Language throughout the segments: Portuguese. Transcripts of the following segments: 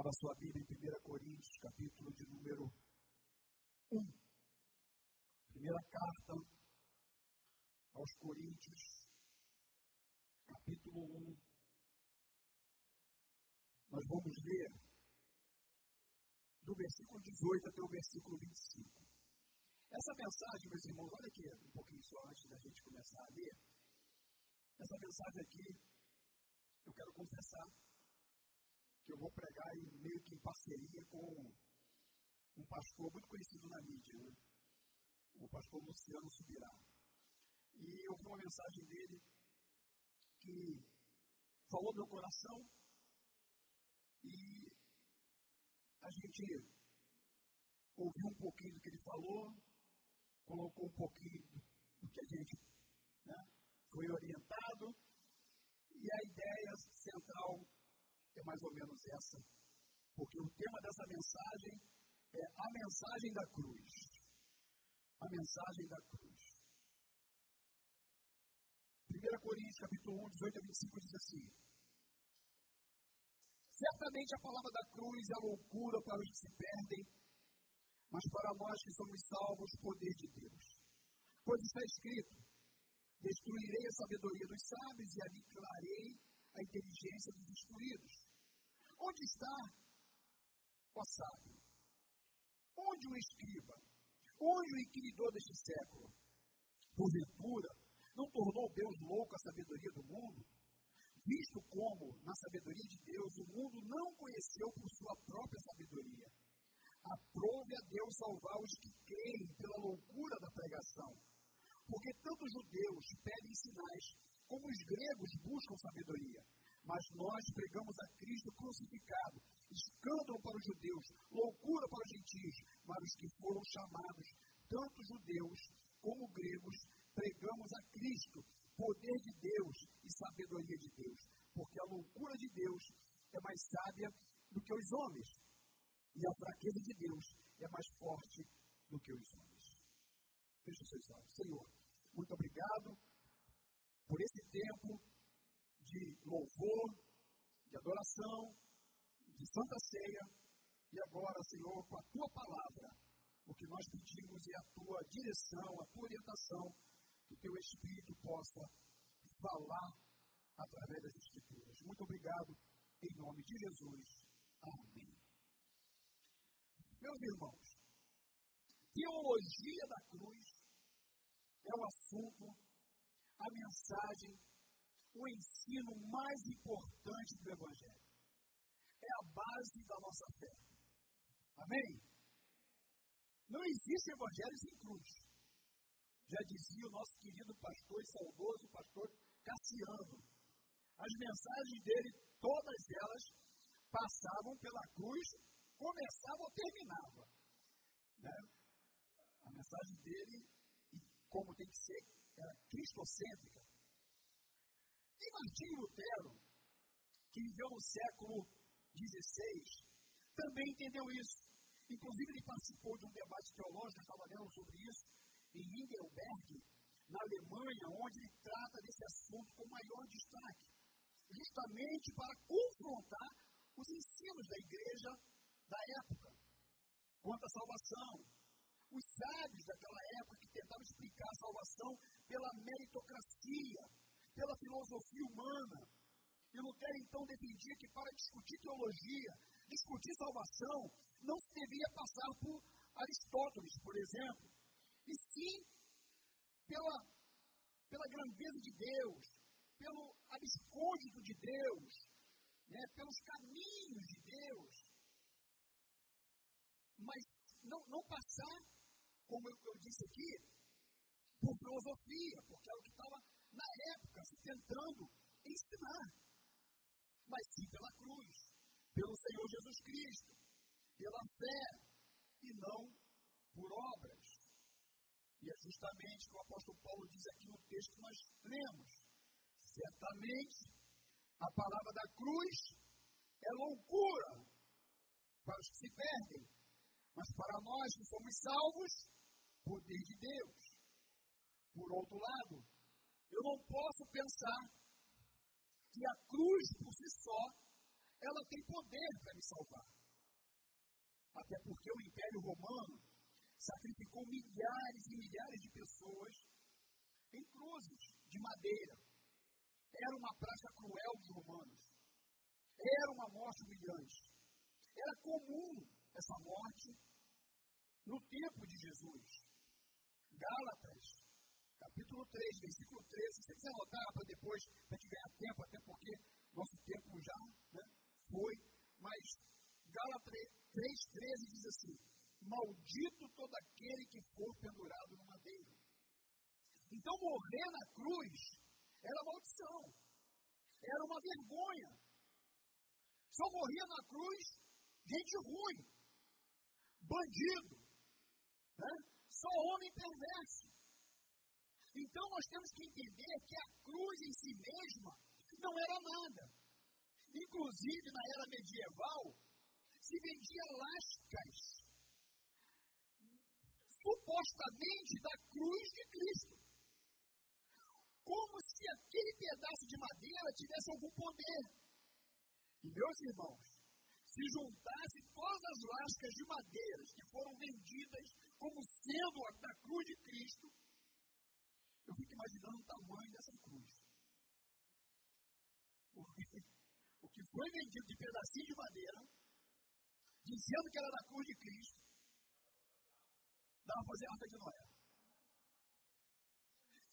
Abra sua Bíblia em 1 Coríntios, capítulo de número 1. Primeira carta aos Coríntios, capítulo 1. Nós vamos ler do versículo 18 até o versículo 25. Essa mensagem, meus irmãos, olha aqui um pouquinho só antes da gente começar a ler. Essa mensagem aqui, eu quero confessar que eu vou pregar em, meio que em parceria com um pastor muito conhecido na mídia, né? o pastor Luciano Subirá. E eu vi uma mensagem dele que falou meu coração e a gente ouviu um pouquinho do que ele falou, colocou um pouquinho do que a gente né, foi orientado, e a ideia central é mais ou menos essa. Porque o tema dessa mensagem é a mensagem da cruz. A mensagem da cruz. 1 Coríntios capítulo 1, 18 a 25 diz assim. Certamente a palavra da cruz é loucura para os que se perdem, mas para nós que somos salvos, poder de Deus. Pois está escrito: Destruirei a sabedoria dos sábios e aniquilarei a inteligência dos instruídos. Onde está o sábio? Onde o escriba? Onde o inquiridor deste século? Porventura, não tornou Deus louco a sabedoria do mundo? Visto como, na sabedoria de Deus, o mundo não conheceu por sua própria sabedoria. Aprove a Deus salvar os que creem pela loucura da pregação. Porque tanto os judeus pedem sinais, como os gregos buscam sabedoria. Mas nós pregamos a Cristo crucificado, escândalo para os judeus, loucura para os gentios, para os que foram chamados, tanto judeus como gregos, pregamos a Cristo, poder de Deus e sabedoria de Deus, porque a loucura de Deus é mais sábia do que os homens, e a fraqueza de Deus é mais forte do que os homens. Feche os seus olhos. Senhor, muito obrigado por esse tempo de louvor, de adoração, de santa ceia, e agora, Senhor, com a tua palavra, o que nós pedimos é a tua direção, a tua orientação, que o teu Espírito possa falar através das Escrituras. Muito obrigado, em nome de Jesus. Amém. Meus irmãos, teologia da cruz é o assunto, a mensagem o ensino mais importante do Evangelho. É a base da nossa fé. Amém? Não existe Evangelho sem cruz. Já dizia o nosso querido pastor e saudoso pastor Cassiano. As mensagens dele, todas elas, passavam pela cruz, começavam ou terminavam. Né? A mensagem dele, como tem que ser, era cristocêntrica. E Martinho Lutero, que viveu no século XVI, também entendeu isso. Inclusive, ele participou de um debate teológico, lendo sobre isso, em Heidelberg, na Alemanha, onde ele trata desse assunto com maior destaque, justamente para confrontar os ensinos da igreja da época quanto à salvação. Os sábios daquela época que tentavam explicar a salvação pela meritocracia, pela filosofia humana. E Lutero então defendia que para discutir teologia, discutir salvação, não se devia passar por Aristóteles, por exemplo, e sim pela, pela grandeza de Deus, pelo abscôndito de Deus, né, pelos caminhos de Deus. Mas não, não passar, como eu, eu disse aqui, por filosofia, porque é o que estava na época, se tentando ensinar, mas sim pela cruz, pelo Senhor Jesus Cristo, pela fé e não por obras. E é justamente o que o apóstolo Paulo diz aqui no texto que nós lemos. Certamente, a palavra da cruz é loucura para os que se perdem, mas para nós que somos salvos, poder de Deus. Por outro lado, eu não posso pensar que a cruz por si só, ela tem poder para me salvar. Até porque o Império Romano sacrificou milhares e milhares de pessoas em cruzes de madeira. Era uma prática cruel dos romanos. Era uma morte humilhante. Era comum essa morte no tempo de Jesus. Gálatas, capítulo 3, versículo 13. Se você quiser anotar para depois, para ganhar tempo, até porque nosso tempo já né, foi. Mas Gálatas 3,13 diz assim: Maldito todo aquele que for pendurado no madeiro. Então, morrer na cruz era maldição, era uma vergonha. Só morria na cruz gente ruim, bandido, né? só homem perverso. Então, nós temos que entender que a cruz em si mesma não era nada. Inclusive, na era medieval, se vendia lascas supostamente da cruz de Cristo. Como se aquele pedaço de madeira tivesse algum poder. E, meus irmãos, se juntasse todas as lascas de madeira que foram vendidas como sendo a da cruz de Cristo, eu fico imaginando o tamanho dessa cruz. Porque o que foi vendido de pedacinho de madeira, dizendo que era da cruz de Cristo, Dá para fazer arca de Noé.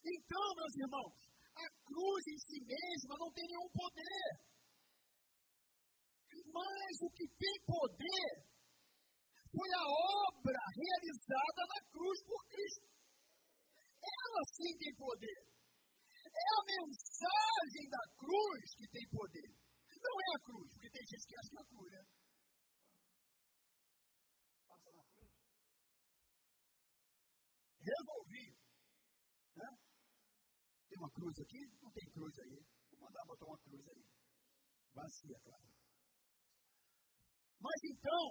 Então, meus irmãos, a cruz em si mesma não tem nenhum poder. Mas o que tem poder foi a obra realizada na cruz por Cristo. Ela sim tem poder. É a mensagem da cruz que tem poder. Não é a cruz, porque tem gente que acha que é a cruz, né? resolvi. Né? Tem uma cruz aqui? Não tem cruz aí. Vou mandar botar uma cruz aí. Vazia, claro. Mas então,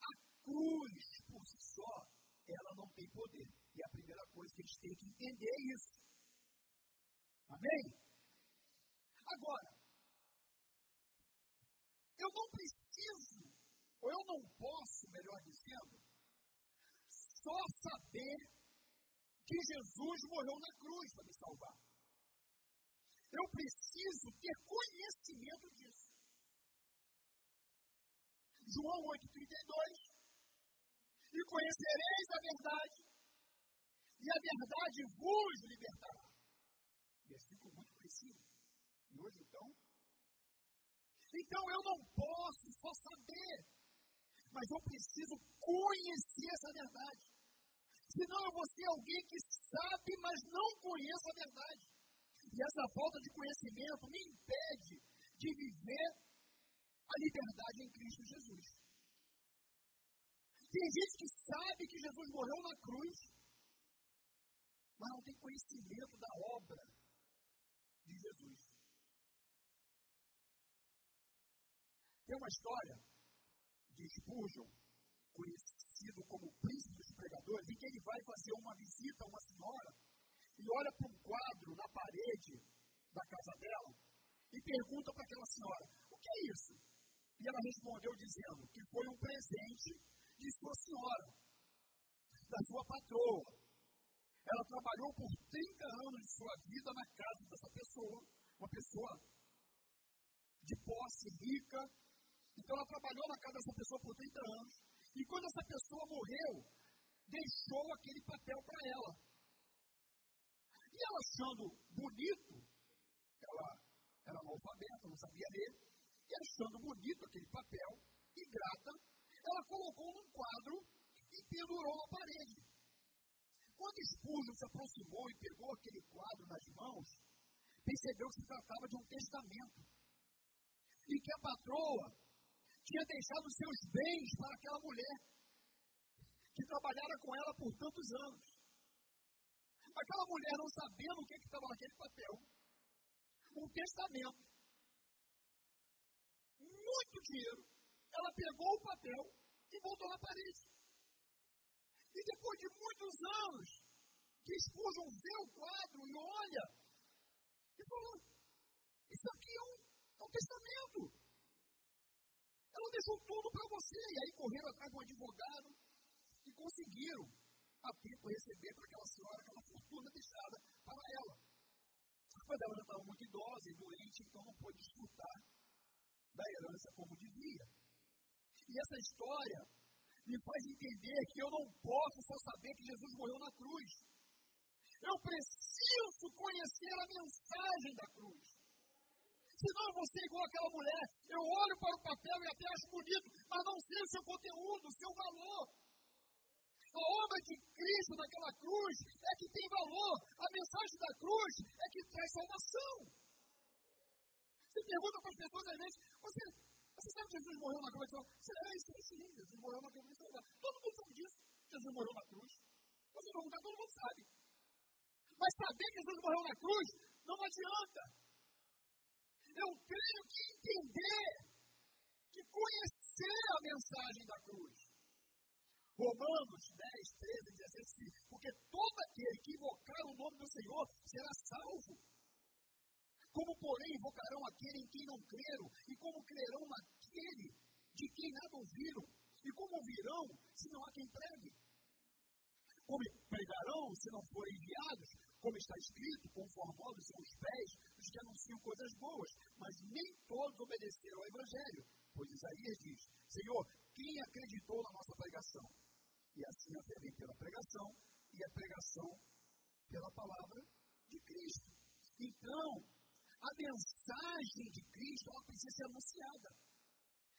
a cruz por si só, ela não tem poder. E a primeira coisa que a gente tem que entender é isso. Amém? Agora, eu não preciso, ou eu não posso, melhor dizendo, só saber que Jesus morreu na cruz para me salvar. Eu preciso ter conhecimento disso. João 8,32 E conhecereis a verdade, e a verdade vos libertará. Versículo muito conhecido. E hoje, então? Então eu não posso só saber, mas eu preciso conhecer essa verdade. Senão eu vou ser alguém que sabe, mas não conhece a verdade. E essa falta de conhecimento me impede de viver a liberdade em Cristo Jesus. Tem gente que sabe que Jesus morreu na cruz, mas não tem conhecimento da obra de Jesus. Tem uma história de Spurgeon, conhecido como príncipe dos pregadores, em que ele vai fazer uma visita a uma senhora e olha para um quadro na parede da casa dela e pergunta para aquela senhora: o que é isso? E ela respondeu dizendo que foi um presente de sua senhora, da sua patroa. Ela trabalhou por 30 anos de sua vida na casa dessa pessoa, uma pessoa de posse, rica. Então ela trabalhou na casa dessa pessoa por 30 anos. E quando essa pessoa morreu, deixou aquele papel para ela. E ela achando bonito, ela era analfabeta, não sabia ler, e achando bonito aquele papel, e grata, ela colocou num quadro e pendurou na parede. Quando Spurgeon se aproximou e pegou aquele quadro nas mãos, percebeu que se tratava de um testamento. E que a patroa tinha deixado seus bens para aquela mulher que trabalhara com ela por tantos anos. Aquela mulher não sabendo o que estava naquele papel. Um testamento. Muito dinheiro. Ela pegou o papel e voltou na parede. E depois de muitos anos, que Spurgeon vê o quadro e olha, e falou: Isso aqui é um, é um testamento. Ela deixou tudo para você. E aí correram atrás de um advogado e conseguiram a tempo receber para aquela senhora aquela fortuna deixada para ela. Mas ela já estava muito idosa e doente, então não pôde desfrutar da herança como devia. E essa história me faz entender que eu não posso só saber que Jesus morreu na cruz. Eu preciso conhecer a mensagem da cruz. Senão eu vou ser igual aquela mulher. Eu olho para o papel e até acho bonito, mas não sei o seu conteúdo, o seu valor. A obra de Cristo naquela cruz é que tem valor. A mensagem da cruz é que traz salvação. Você pergunta para as pessoas às você, você sabe que Jesus morreu na cruz? Você é isso, é sim, Jesus morreu na cruz. Todo mundo sabe disso. Jesus morreu na cruz. Você perguntar, todo mundo sabe. Mas saber que Jesus morreu na cruz não adianta. Eu tenho que entender, que conhecer a mensagem da cruz. Romanos 10, 13, 16, porque todo aquele que invocar o nome do Senhor será salvo. Como, porém, invocarão aquele em quem não creram, e como crerão naquele de quem nada ouviram, e como ouvirão se não há quem pregue? Como pregarão se não forem enviados? Como está escrito, conformados são os pés dos que anunciam coisas boas, mas nem todos obedeceram ao Evangelho. Pois Isaías diz: Senhor, quem acreditou na nossa pregação? E assim a fé vem pela pregação, e a pregação pela palavra de Cristo. Então, a mensagem de Cristo ela precisa ser anunciada,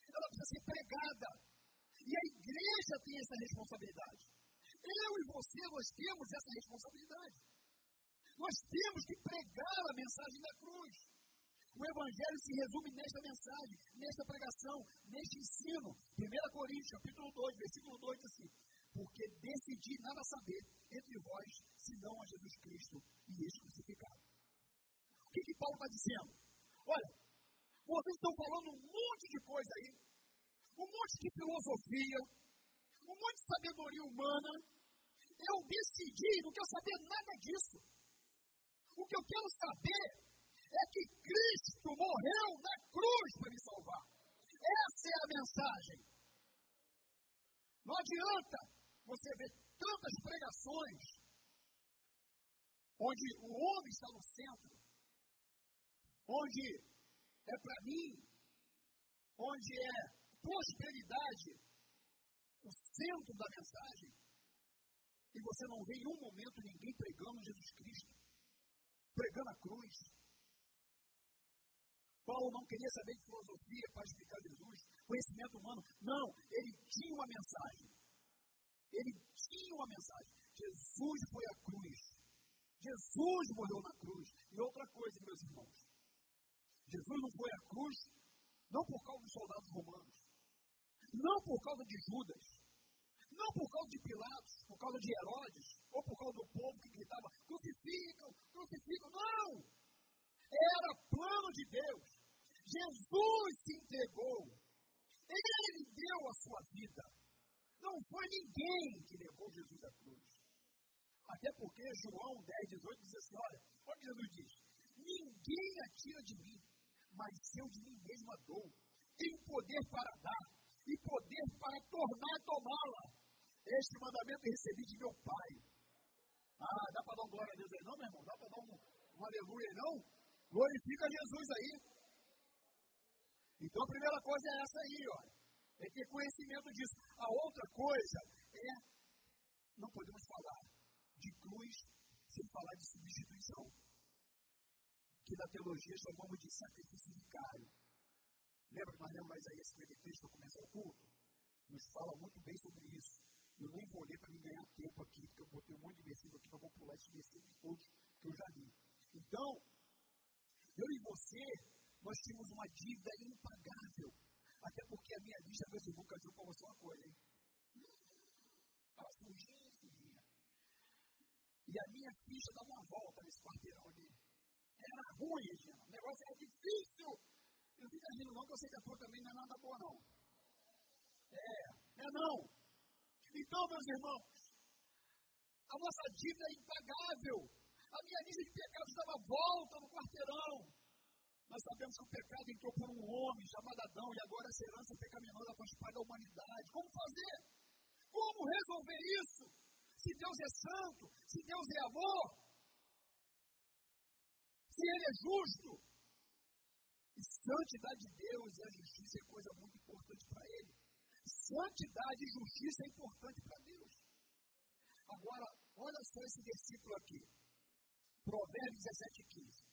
ela precisa ser pregada. E a igreja tem essa responsabilidade. Eu e você, nós temos essa responsabilidade. Nós temos que pregar a mensagem da cruz. O Evangelho se resume nesta mensagem, nesta pregação, neste ensino. 1 Coríntios, capítulo 2, versículo 2, diz assim: Porque decidi nada saber entre vós, senão a Jesus Cristo e este crucificado. O que, que Paulo está dizendo? Olha, vocês estão falando um monte de coisa aí, um monte de filosofia, um monte de sabedoria humana. Eu decidi, não quero saber nada disso. O que eu quero saber é que Cristo morreu na cruz para me salvar. Essa é a mensagem. Não adianta você ver tantas pregações onde o homem está no centro, onde é para mim, onde é prosperidade o centro da mensagem, e você não vê em um momento ninguém pregando Jesus Cristo, pregando a cruz. Paulo não queria saber de filosofia para explicar Jesus, conhecimento humano. Não, ele tinha uma mensagem. Ele tinha uma mensagem. Jesus foi a cruz. Jesus morreu na cruz. E outra coisa, meus irmãos. Jesus não foi à cruz não por causa dos soldados romanos, não por causa de Judas, não por causa de Pilatos, por causa de Herodes, ou por causa do povo que gritava: crucificam, crucificam. Não! Era plano de Deus. Jesus se entregou. Ele deu a sua vida. Não foi ninguém que levou Jesus à cruz. Até porque João 10, 18 diz assim: olha, olha o que Jesus diz: Ninguém atira de mim, mas eu de mim mesmo a dou. Tenho poder para dar e poder para tornar tomá-la. Este mandamento recebi de meu Pai. Ah, dá para dar um glória a Deus aí não, meu irmão? Dá para dar um, um aleluia não? Glorifica Jesus aí. Então a primeira coisa é essa aí, ó. É ter conhecimento disso. A outra coisa é, não podemos falar de cruz sem falar de substituição que na teologia chamamos de sacrifício vicário. Lembra que nós lemos Isaías 53 para começar o culto? Nos fala muito bem sobre isso. Eu nem vou ler para me ganhar tempo aqui, porque eu botei um monte de versículo aqui, para vou pular esses versículos todos que eu já li. Então, eu e você, nós tínhamos uma dívida impagável. Até porque a minha lista, irmãos, eu para você uma coisa, hein? Estava surgindo, surgia. E a minha ficha dava uma volta nesse quarteirão ali. Era ruim, Regina. O negócio era difícil. Eu não fica rindo não, que eu sei que a também não é nada boa, não. É, é não. Então, meus irmãos, a nossa dívida é impagável. A minha lista de pecados dava volta no quarteirão. Nós sabemos que o pecado entrou por um homem chamado Adão e agora essa herança pecaminosa faz parte da humanidade. Como fazer? Como resolver isso? Se Deus é santo, se Deus é amor, se Ele é justo. E santidade de Deus e a justiça é coisa muito importante para Ele. Santidade e justiça é importante para Deus. Agora, olha só esse versículo aqui. Provérbios 17, 15.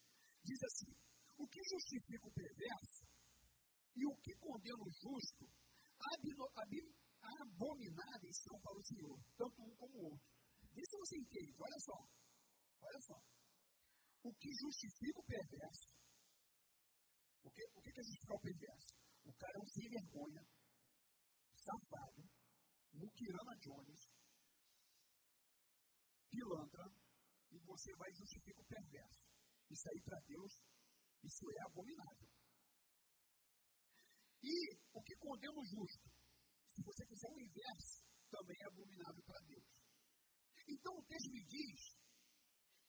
Diz assim: O que justifica o perverso e o que condena o justo, abomináveis são para o Senhor, tanto um como o outro. Isso você entende, olha só. Olha só. O que justifica o perverso. O que, o que é justificar o perverso? O cara é um sem vergonha, safado, Mukirana Jones, pilantra, e você vai justificar o perverso. Isso aí para Deus, isso é abominável. E o que condena o justo? Se você fizer o inverso, também é abominável para Deus. Então o texto me diz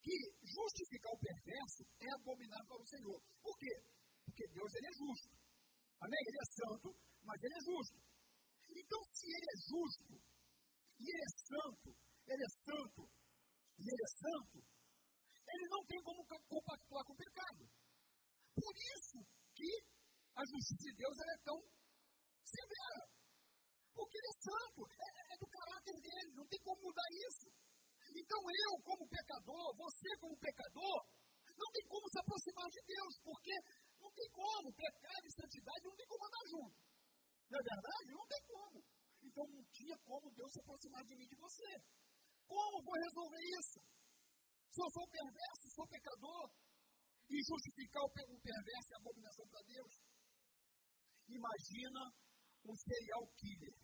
que justificar o perverso é abominável para o Senhor. Por quê? Porque Deus ele é justo. Amém? Ele é santo, mas ele é justo. Então, se ele é justo, e ele é santo, ele é santo, e ele é santo, ele não tem como compactuar com o pecado. Por isso que a justiça de Deus é tão severa. Porque ele é santo, é, é do caráter dele, não tem como mudar isso. Então eu, como pecador, você como pecador, não tem como se aproximar de Deus, porque não tem como, pecado e santidade não tem como andar junto. Não é verdade? Não tem como. Então não tinha como Deus se aproximar de mim e de você. Como vou resolver isso? Se eu sou perverso, sou pecador, e justificar o perverso é abominação para Deus. Imagina um serial killer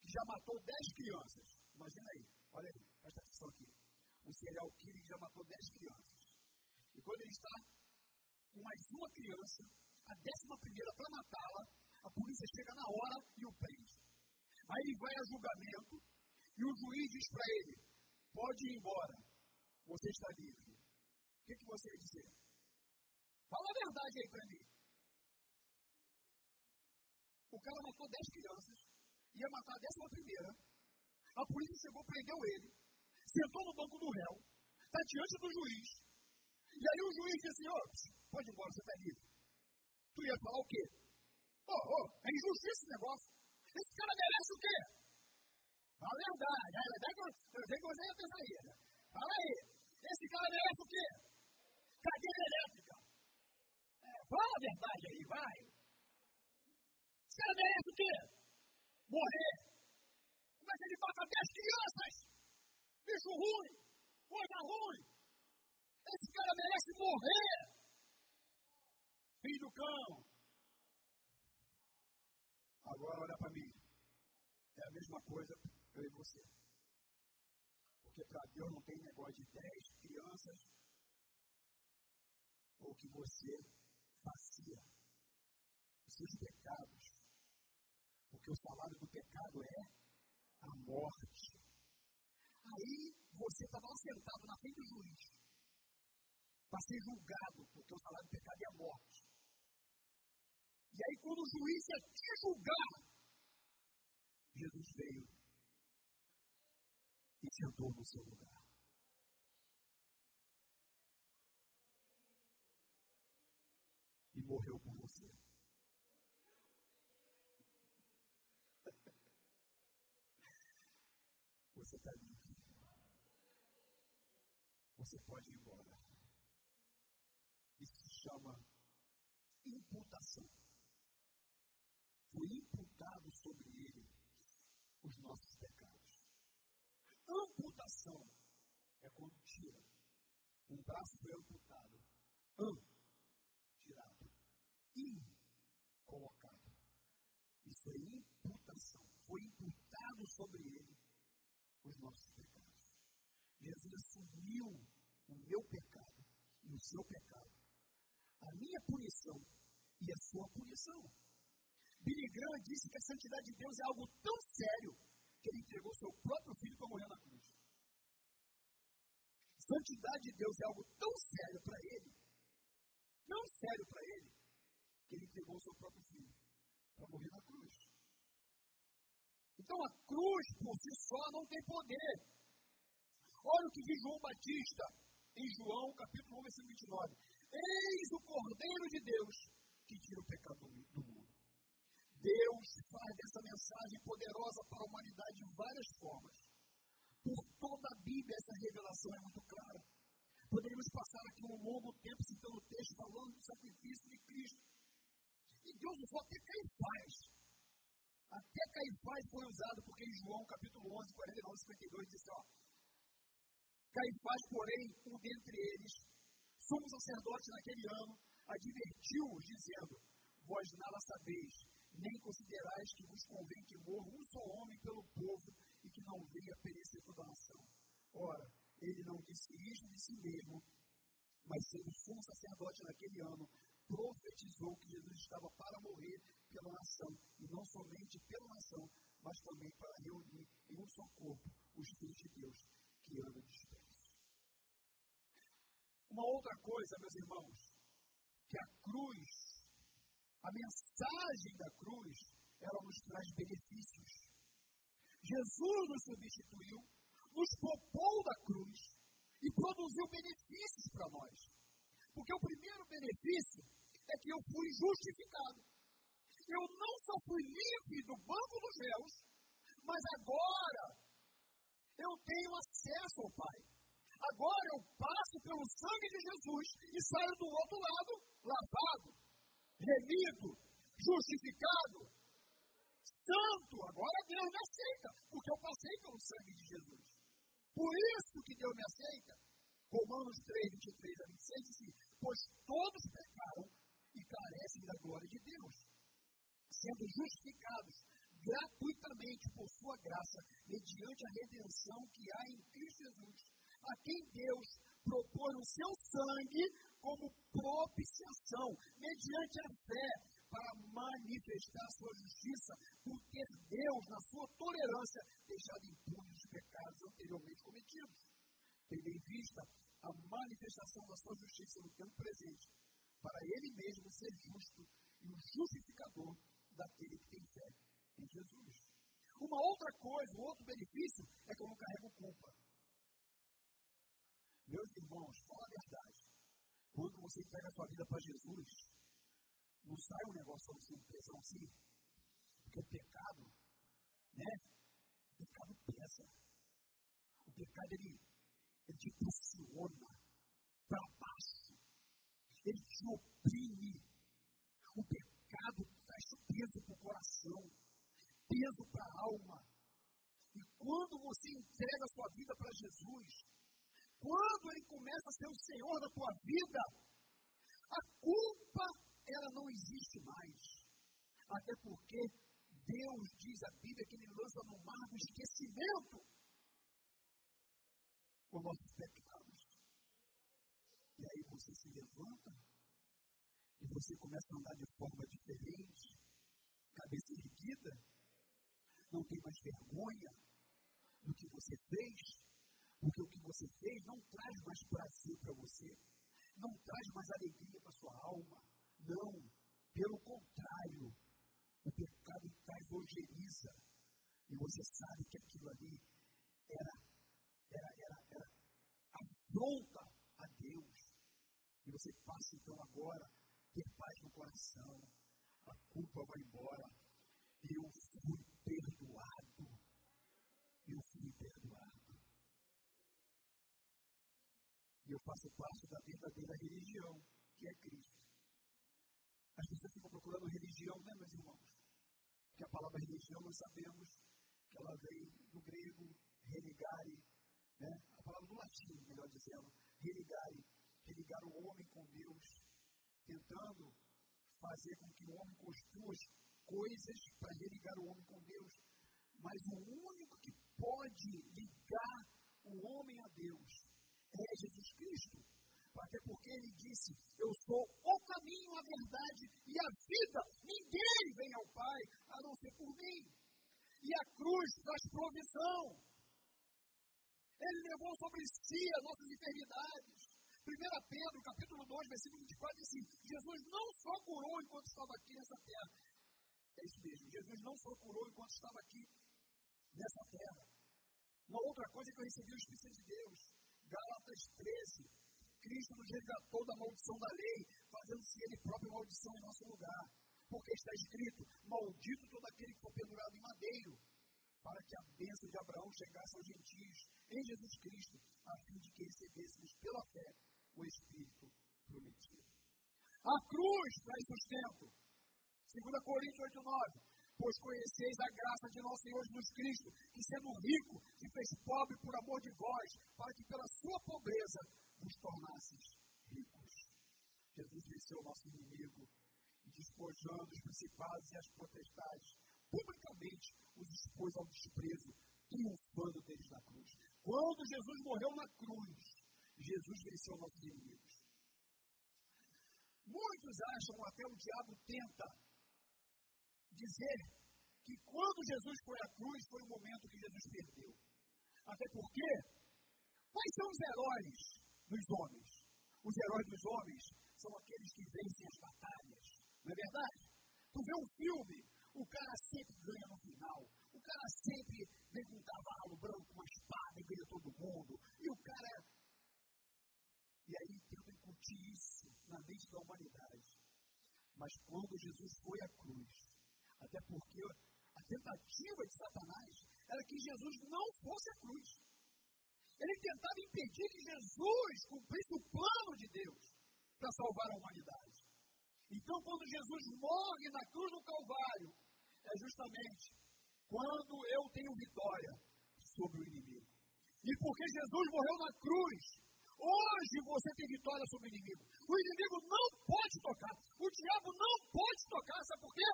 que já matou 10 crianças. Imagina aí, olha aí, presta atenção aqui. Um serial killer que já matou 10 crianças. E quando ele está com mais uma criança, a décima primeira para matá-la, a polícia chega na hora e o prende. Aí ele vai a julgamento e o juiz diz para ele: pode ir embora, você está livre. O que, que você ia dizer? Fala a verdade aí para mim. O cara matou 10 crianças, ia matar a décima primeira. A polícia chegou, prendeu ele, sentou no banco do réu, está diante do juiz. E aí o juiz disse assim, oh, pode ir embora, você está livre. Tu ia falar o quê? Oh, oh, é injustiça esse negócio. Esse cara merece o quê? A verdade. A verdade eu sei que você ia pensar. Né? Fala aí. Esse cara merece o quê? É, fala a verdade aí, vai. Esse cara merece o quê? Morrer. Mas ele mata até as crianças. Bicho ruim. Coisa ruim. Esse cara merece morrer. Filho do cão. Agora olha para mim. É a mesma coisa eu e você. Porque para Deus não tem negócio de dez crianças ou que você fazia os seus pecados. Porque o salário do pecado é a morte. Aí você estava lá sentado na frente do juiz para ser julgado, porque o salário do pecado é a morte. E aí, quando o juiz ia te julgar, Jesus veio e sentou no seu lugar. Morreu por você. Você está livre. Você pode ir embora. Isso se chama imputação foi imputado sobre ele os nossos pecados. Amputação é quando tira. Um braço foi amputado. Am, tirado. Colocado. Isso é imputação. Foi imputado sobre ele os nossos pecados. Jesus assumiu o meu pecado e o seu pecado. A minha punição e a sua punição. Billy Graham disse que a santidade de Deus é algo tão sério que ele entregou seu próprio filho para morrer na cruz. Santidade de Deus é algo tão sério para ele tão sério para ele que ele entregou o seu próprio filho para morrer na cruz. Então a cruz por si só não tem poder. Olha o que diz João Batista em João capítulo 1, versículo 29. Eis o Cordeiro de Deus que tira o pecado do mundo. Deus faz dessa mensagem poderosa para a humanidade de várias formas. Por toda a Bíblia, essa revelação é muito clara. Poderíamos passar aqui um longo tempo citando o texto falando do sacrifício de Cristo. E Deus usou até Caifás. Até Caifás foi usado, porque em João capítulo 11, 49 52 diz assim, ó, Caifás, porém, um dentre eles, sumo sacerdote naquele ano, advertiu-os, dizendo, vós nada sabeis, nem considerais que vos convém que morra um só homem pelo povo e que não venha perecer toda a nação. Ora, ele não disse isto de si mesmo, mas sendo sumo sacerdote naquele ano, profetizou que Jesus estava para morrer pela nação, e não somente pela nação, mas também para reunir em um só corpo os filhos de Deus que andam dispersos. Uma outra coisa, meus irmãos, que a cruz a mensagem da cruz, ela nos traz benefícios. Jesus nos substituiu, nos propôs da cruz e produziu benefícios para nós. Porque o primeiro benefício é que eu fui justificado. Eu não só fui livre do banco dos réus, mas agora eu tenho acesso ao Pai. Agora eu passo pelo sangue de Jesus e saio do outro lado lavado, remido, justificado, santo. Agora Deus me aceita, porque eu passei pelo sangue de Jesus. Por isso que Deus me aceita. Romanos 3, 23 a 26 diz assim, pois todos pecaram e carecem da glória de Deus, sendo justificados gratuitamente por sua graça, mediante a redenção que há em Cristo Jesus, a quem Deus propôs o seu sangue como propiciação, mediante a fé, para manifestar a sua justiça, por ter Deus, na sua tolerância, deixado impune os pecados anteriormente cometidos. Tendo em vista a manifestação da sua justiça no tempo presente, para ele mesmo ser justo e o justificador daquele que tem fé em Jesus. Uma outra coisa, um outro benefício é que eu não carrego culpa. Meus irmãos, fala a verdade. Quando você entrega a sua vida para Jesus, não sai um negócio de surpresa assim. Porque o pecado, né? O pecado pesa. O pecado, ele, ele te pressiona para. Ele te oprime. O pecado traz peso para o coração, peso para a alma. E quando você entrega a sua vida para Jesus, quando ele começa a ser o Senhor da tua vida, a culpa ela não existe mais. Até porque Deus diz a Bíblia que ele lança no mar do esquecimento os nossos pecados. E aí você se levanta e você começa a andar de forma diferente, cabeça erguida, não tem mais vergonha do que você fez, porque o que você fez não traz mais prazer para você, não traz mais alegria para sua alma. Não. Pelo contrário, o pecado traz ojeriza. E você sabe que aquilo ali era, era, era, era afronta a Deus. Você passa então agora ter paz no coração. A culpa vai embora. Eu fui perdoado. Eu fui perdoado. E eu faço parte da verdadeira religião, que é Cristo. As pessoas ficam procurando religião, né, meus irmãos? Porque a palavra religião nós sabemos que ela vem do grego religare, né? a palavra do latim, melhor dizendo, religare, religar o homem com Deus, tentando fazer com que o homem construa coisas para religar o homem com Deus. Mas o único que pode ligar o homem a Deus é Jesus Cristo. Até porque ele disse: Eu sou o caminho, a verdade e a vida. Ninguém vem ao Pai a não ser por mim. E a cruz traz provisão. Ele levou sobre si as nossas enfermidades, 1 Pedro, capítulo 2, versículo 24, diz assim: Jesus não só curou enquanto estava aqui nessa terra. É isso mesmo, Jesus não só curou enquanto estava aqui nessa terra. Uma outra coisa que eu recebi o Espírito de Deus, Gálatas 13. Cristo nos resgatou da maldição da lei, fazendo-se Ele próprio maldição em nosso lugar. Porque está escrito: Maldito todo aquele que for pendurado em madeiro, para que a bênção de Abraão chegasse aos gentios em Jesus Cristo, a fim de que recebêssemos pela fé o Espírito prometido. A cruz traz sustento. 2 Coríntios 8, 9. Pois conheceis a graça de nosso Senhor Jesus Cristo, que sendo rico, se fez pobre por amor de vós, para que pela sua pobreza vos tornasseis ricos. Jesus venceu o nosso inimigo, despojando os principados e as potestades, publicamente os expôs ao desprezo, triunfando deles na cruz. Quando Jesus morreu na cruz, Jesus venceu nossos inimigos. Muitos acham, até o diabo tenta, dizer que quando Jesus foi à cruz foi o momento que Jesus perdeu. Até porque, quais são os heróis dos homens? Os heróis dos homens são aqueles que vencem as batalhas. Não é verdade? Tu vê um filme, o cara sempre ganha no final. O cara sempre vem com um cavalo branco, uma espada e ganha todo mundo. E o cara. E aí tenta incutir isso na mente da humanidade. Mas quando Jesus foi à cruz, até porque a tentativa de Satanás era que Jesus não fosse à cruz. Ele tentava impedir que Jesus cumprisse o plano de Deus para salvar a humanidade. Então, quando Jesus morre na cruz do Calvário, é justamente quando eu tenho vitória sobre o inimigo. E porque Jesus morreu na cruz, hoje você tem vitória sobre o inimigo. O inimigo não pode tocar. O diabo não pode tocar. Sabe por quê?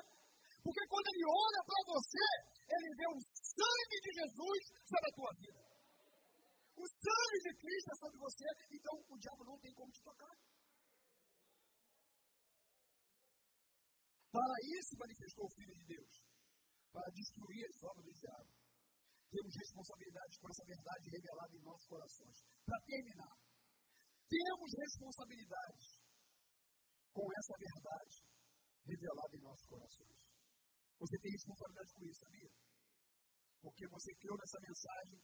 Porque quando ele olha para você, ele vê o sangue de Jesus sobre a tua vida. O sangue de Cristo é sobre você, então o diabo não tem como te tocar. Para isso manifestou o Filho de Deus, para destruir as obras do diabo. Temos responsabilidade com essa verdade revelada em nossos corações. Para terminar, temos responsabilidade com essa verdade revelada em nossos corações. Você tem responsabilidade com isso, sabia? Porque você criou nessa mensagem,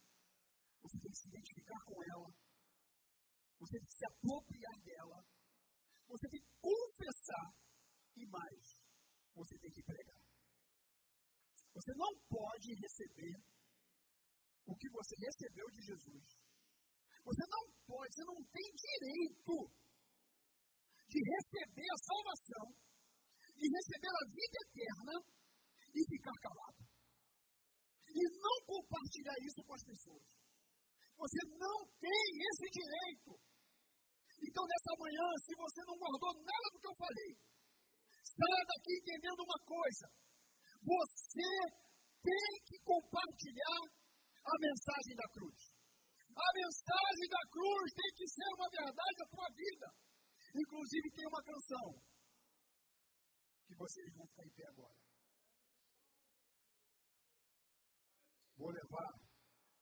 você tem que se identificar com ela, você tem que se apropriar dela, você tem que confessar e mais, você tem que pregar. Você não pode receber o que você recebeu de Jesus. Você não pode, você não tem direito de receber a salvação, de receber a vida eterna e ficar calado. E não compartilhar isso com as pessoas. Você não tem esse direito. Então, nessa manhã, se você não guardou nada do que eu falei, saia daqui entendendo uma coisa. Você tem que compartilhar a mensagem da cruz. A mensagem da cruz tem que ser uma verdade da tua vida. Inclusive, tem uma canção que vocês vão ficar em pé agora. Vou levar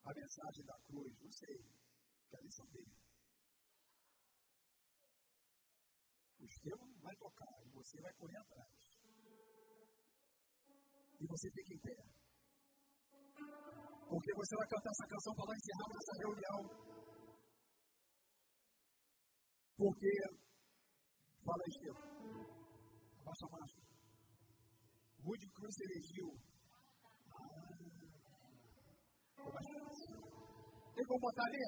a mensagem da cruz, não sei, quero saber. O Estevão vai tocar e você vai correr atrás. E você fica em pé. Porque você vai cantar essa canção nós encerrarmos essa reunião. Porque, fala aí, Estevão, abaixa a máscara. Wood Cruz elegiu tem como botar ali?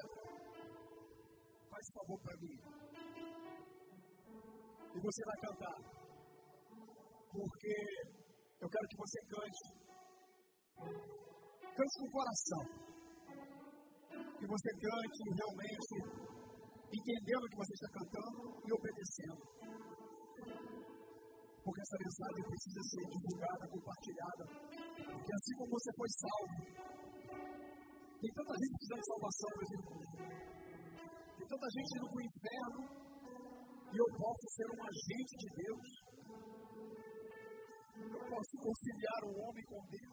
Faz favor para mim. E você vai cantar. Porque eu quero que você cante. Cante com coração. Que você cante realmente entendendo o que você está cantando e obedecendo. Porque essa mensagem precisa ser divulgada, compartilhada. Porque assim como você foi salvo, tem tanta gente precisando de salvação hoje. Tem tanta gente indo para o inferno. E eu posso ser um agente de Deus. Eu posso conciliar o homem com Deus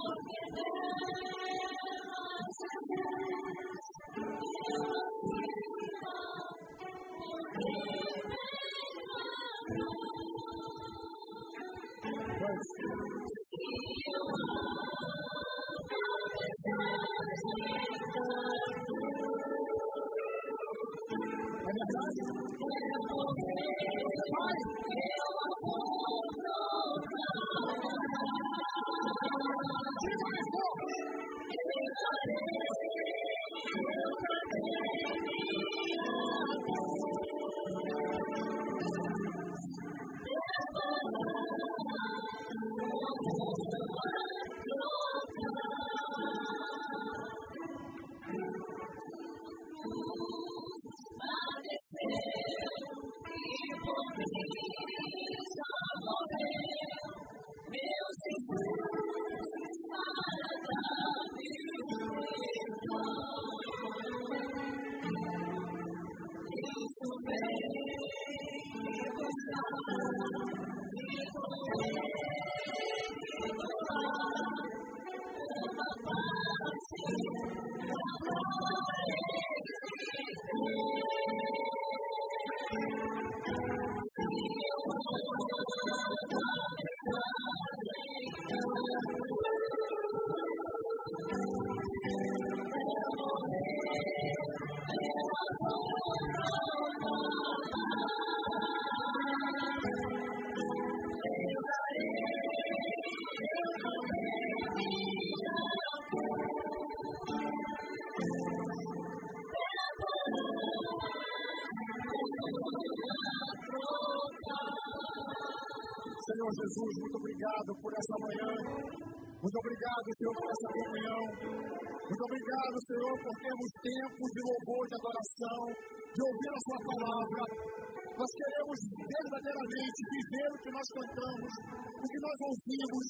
Yes. Senhor Jesus, muito obrigado por essa manhã. Muito obrigado, Senhor, por essa comunhão. Muito obrigado, Senhor, por termos tempo de louvor, de adoração, de ouvir a Sua palavra. Nós queremos verdadeiramente viver o que nós cantamos, o que nós ouvimos.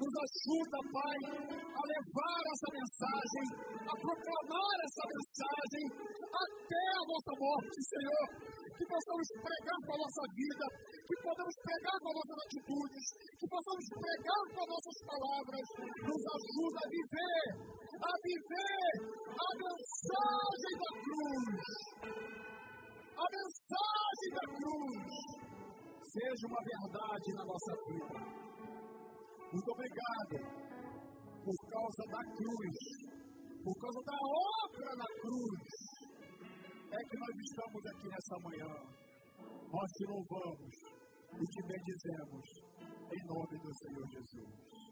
Nos ajuda, Pai, a levar essa mensagem, a proclamar essa mensagem até a nossa morte, Senhor. Que possamos pregar com a nossa vida, que possamos pregar com as nossas atitudes, que possamos pregar com as nossas palavras. Nos ajuda a viver, a viver a mensagem da cruz. A mensagem da cruz seja uma verdade na nossa vida. Muito obrigado por causa da cruz, por causa da obra na cruz. É que nós estamos aqui nessa manhã. Nós te louvamos e te bendizemos em nome do Senhor Jesus.